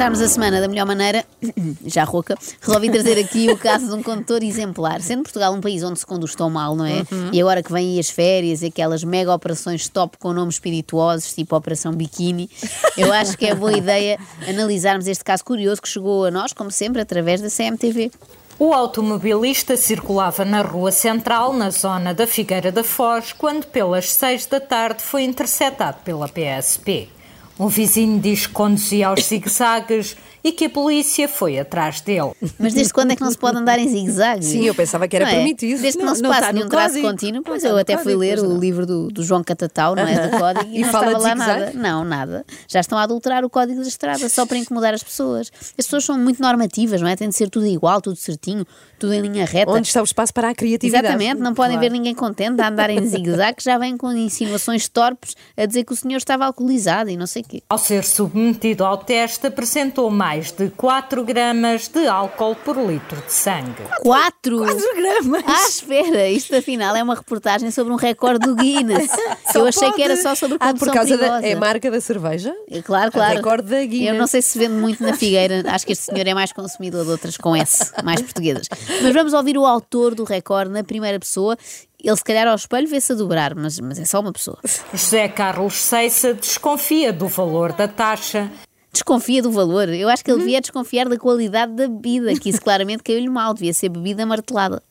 começarmos a semana da melhor maneira, já rouca, resolvi trazer aqui o caso de um condutor exemplar. Sendo Portugal um país onde se conduz tão mal, não é? Uhum. E agora que vêm as férias e aquelas mega operações top com nomes espirituosos, tipo Operação Biquíni, eu acho que é boa ideia analisarmos este caso curioso que chegou a nós, como sempre, através da CMTV. O automobilista circulava na rua central, na zona da Figueira da Foz, quando pelas seis da tarde foi interceptado pela PSP. Um vizinho diz que conduzia aos zigue-zagues e que a polícia foi atrás dele. Mas desde quando é que não se pode andar em zigue-zague? Sim, eu pensava que era Não é? permitido. Desde que não, Não, se está no nenhum traço código. contínuo, pois está eu até fui ler o livro do, do João Catatau, não é? Do código, e, E não fala estava lá nada. Não, nada. Já estão a adulterar o código da estrada só para incomodar as pessoas. As pessoas são muito normativas, não é? Tem de ser tudo igual, tudo certinho, tudo em linha reta. Onde está o espaço para a criatividade? Exatamente, não podem Claro. ver ninguém contente a andar em zigue-zague, que já vem com insinuações torpes a dizer que o senhor estava alcoolizado e não sei o quê. Ao ser submetido ao teste, apresentou mais de 4 gramas de álcool por litro de sangue. Quatro? 4 gramas. Ah, espera, isto afinal é uma reportagem sobre um recorde do Guinness. Eu achei que era só sobre Ah, condução por causa perigosa. da é a marca da cerveja? É Claro, claro. recorde da Guinness. Eu não sei se vende muito na Figueira. Acho que este senhor é mais consumidor de outras com S, mais portuguesas. Mas vamos ouvir o autor do recorde na primeira pessoa. Ele, se calhar, ao espelho vê-se a dobrar, mas, mas é só uma pessoa. José Carlos Ceissa desconfia do valor da taxa Desconfia do valor. Eu acho que ele Uhum. devia desconfiar da qualidade da bebida, que isso claramente caiu-lhe mal. Devia ser bebida martelada.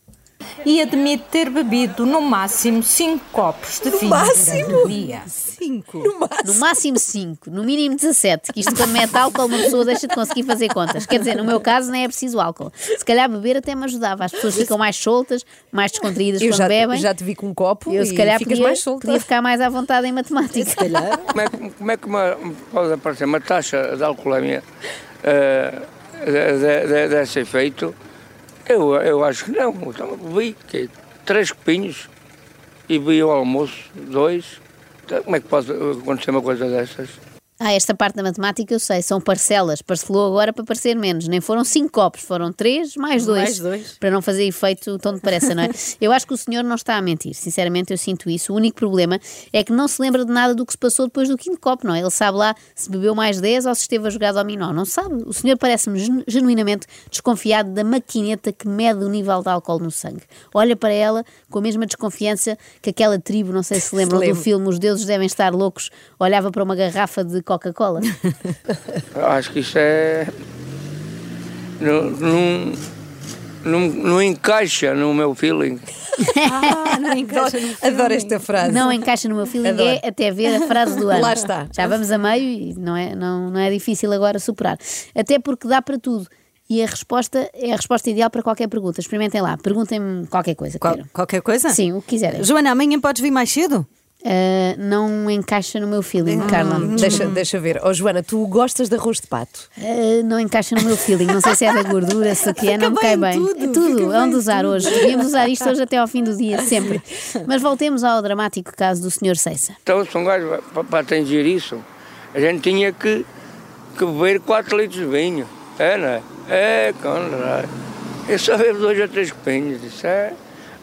E admite ter bebido no máximo 5 copos de vinho máximo? durante o dia. 5. No máximo. No máximo 5, no mínimo 17, que isto quando mete álcool uma pessoa deixa de conseguir fazer contas. Quer dizer, no meu caso nem é preciso álcool. Se calhar beber até me ajudava. As pessoas ficam mais soltas, mais descontraídas Eu quando já, bebem. já te vi com um copo Eu e se calhar ficas podia, mais solta. podia ficar mais à vontade em matemática. Como é, que- como é que uma, pode aparecer uma taxa de alcoolemia eh, de- de- de- desse efeito? Eu, eu acho que não. Então, vi que três copinhos e vi o almoço, dois. Então, como é que pode acontecer uma coisa dessas? Ah, esta parte da matemática eu sei, são parcelas. Parcelou agora para parecer menos. Nem foram cinco copos, foram três mais dois. Mais dois. Para não fazer efeito tão depressa, não é? Eu acho que o senhor não está a mentir. Sinceramente, eu sinto isso. O único problema é que não se lembra de nada do que se passou depois do quinto copo, não é? Ele sabe lá se bebeu mais 10 ou se esteve a jogar dominó. Não sabe. O senhor parece-me genu- genuinamente desconfiado da maquineta que mede o nível de álcool no sangue. Olha para ela com a mesma desconfiança que aquela tribo, não sei se se lembram do filme Os Deuses Devem Estar Loucos, olhava para uma garrafa de Coca-Cola. Acho que isso é. Não, não, não, não encaixa no meu feeling. Ah, não encaixa no Adoro esta frase. Não encaixa no meu feeling, Adoro. é até ver a frase do ano. Lá está. Já vamos a meio e não é, não, não é difícil agora superar. Até porque dá para tudo. E a resposta é a resposta ideal para qualquer pergunta. Experimentem lá, perguntem-me qualquer coisa. Qual- qualquer coisa? Sim, o que quiserem. Joana, amanhã podes vir mais cedo? Ah, não encaixa no meu feeling, Carla. Deixa, deixa ver. Oh, Joana, tu gostas de arroz de pato? Ah, não encaixa no meu feeling. Não sei se é da gordura, se o que é, não me bem cai bem. tudo, é tudo, é onde bem usar hoje. Devíamos usar isto hoje até ao fim do dia, sempre. Mas voltemos ao dramático caso do Sr. Seissa. Então, se um gajo para, atingir isso, a gente tinha que, que beber 4 litros de vinho. É, não é? É, caralho. Eu só bebo dois ou três copinhos. Isso é.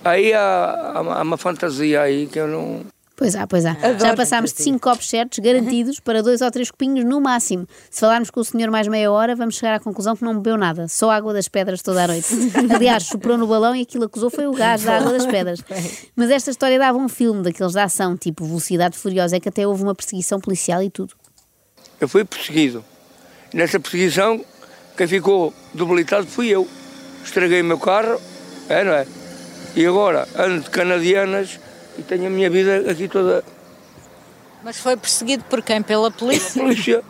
Aí há, há uma fantasia aí que eu não. Pois há, pois há. Já passámos de 5 copos certos, garantidos, para dois ou três copinhos no máximo. Se falarmos com o senhor mais meia hora, vamos chegar à conclusão que não bebeu nada, só água das pedras toda a noite. Aliás, soprou no balão e aquilo que acusou foi o gás da água das pedras. Mas esta história dava um filme daqueles de ação, tipo Velocidade Furiosa, é que até houve uma perseguição policial e tudo. Eu fui perseguido. Nessa perseguição, quem ficou debilitado fui eu. Estraguei o meu carro, é, não é? E agora ando de canadianas e tenho a minha vida aqui toda. Mas foi perseguido por quem? Pela polícia? Polícia.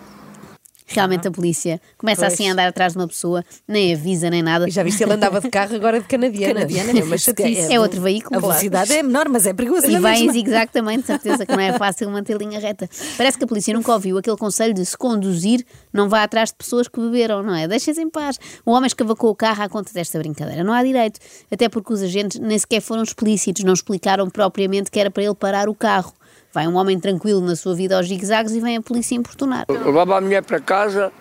Realmente a polícia começa Pois. assim a andar atrás de uma pessoa, nem avisa nem nada. E já viste ele andava de carro agora de canadiana. Canadiana, é uma chatice. É outro veículo. A velocidade é menor, mas é perigoso. E na vai em zigue-zague também, de certeza que não é fácil manter linha reta. Parece que a polícia nunca ouviu aquele conselho de se conduzir, não vá atrás de pessoas que beberam, não é? Deixem-se em paz. O homem escavacou o carro à conta desta brincadeira. Não há direito. Até porque os agentes nem sequer foram explícitos, não explicaram propriamente que era para ele parar o carro. Vai um homem tranquilo na sua vida aos zigue-zagues e vem a polícia importunar. Eu levava a mulher para casa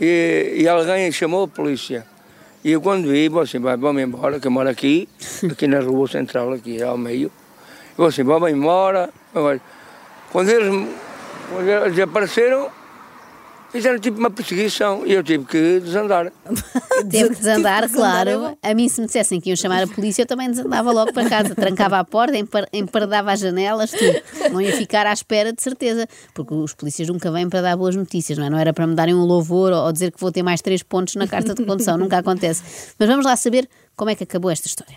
e, e alguém chamou a polícia. E eu quando vi, vou assim, vamos embora, que eu moro aqui, aqui na rua central, aqui ao meio. Eu vou assim, vamos embora. Quando eles, quando eles apareceram, fizeram tipo uma perseguição e eu tive que desandar. Teve que desandar, Tive que desandar, claro. A mim, se me dissessem que iam chamar a polícia, eu também desandava logo para casa. Trancava a porta, empar- empardava as janelas, tudo. Não ia ficar à espera, de certeza. Porque os polícias nunca vêm para dar boas notícias, não é? Não era para me darem um louvor ou dizer que vou ter mais três pontos na carta de condução. nunca acontece. Mas vamos lá saber como é que acabou esta história.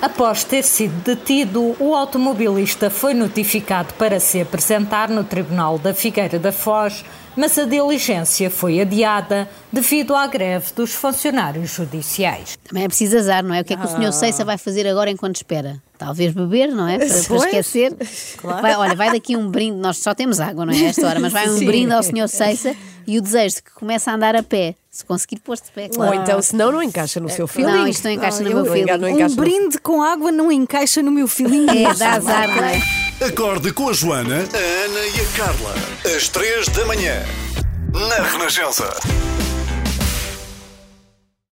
Após ter sido detido, o automobilista foi notificado para se apresentar no Tribunal da Figueira da Foz, mas a diligência foi adiada devido à greve dos funcionários judiciais. Também é preciso azar, não é? O que é que o senhor Seissa vai fazer agora enquanto espera? Talvez beber, não é? Para, para esquecer. Vai, olha, vai daqui um brinde, nós só temos água, não é? Esta hora, mas vai um Sim. brinde ao senhor Seissa e o desejo de que comece a andar a pé, se conseguir pôr-se de pé, Ou claro. então, se não, não encaixa no seu feeling. Não, isto não encaixa no meu não feeling. enga- não Um encaixa no- brinde com água não encaixa no meu feeling. É, dá azar, não é? Acorde com a Joana, a Ana e a Carla. Às três da manhã. Na Renascença.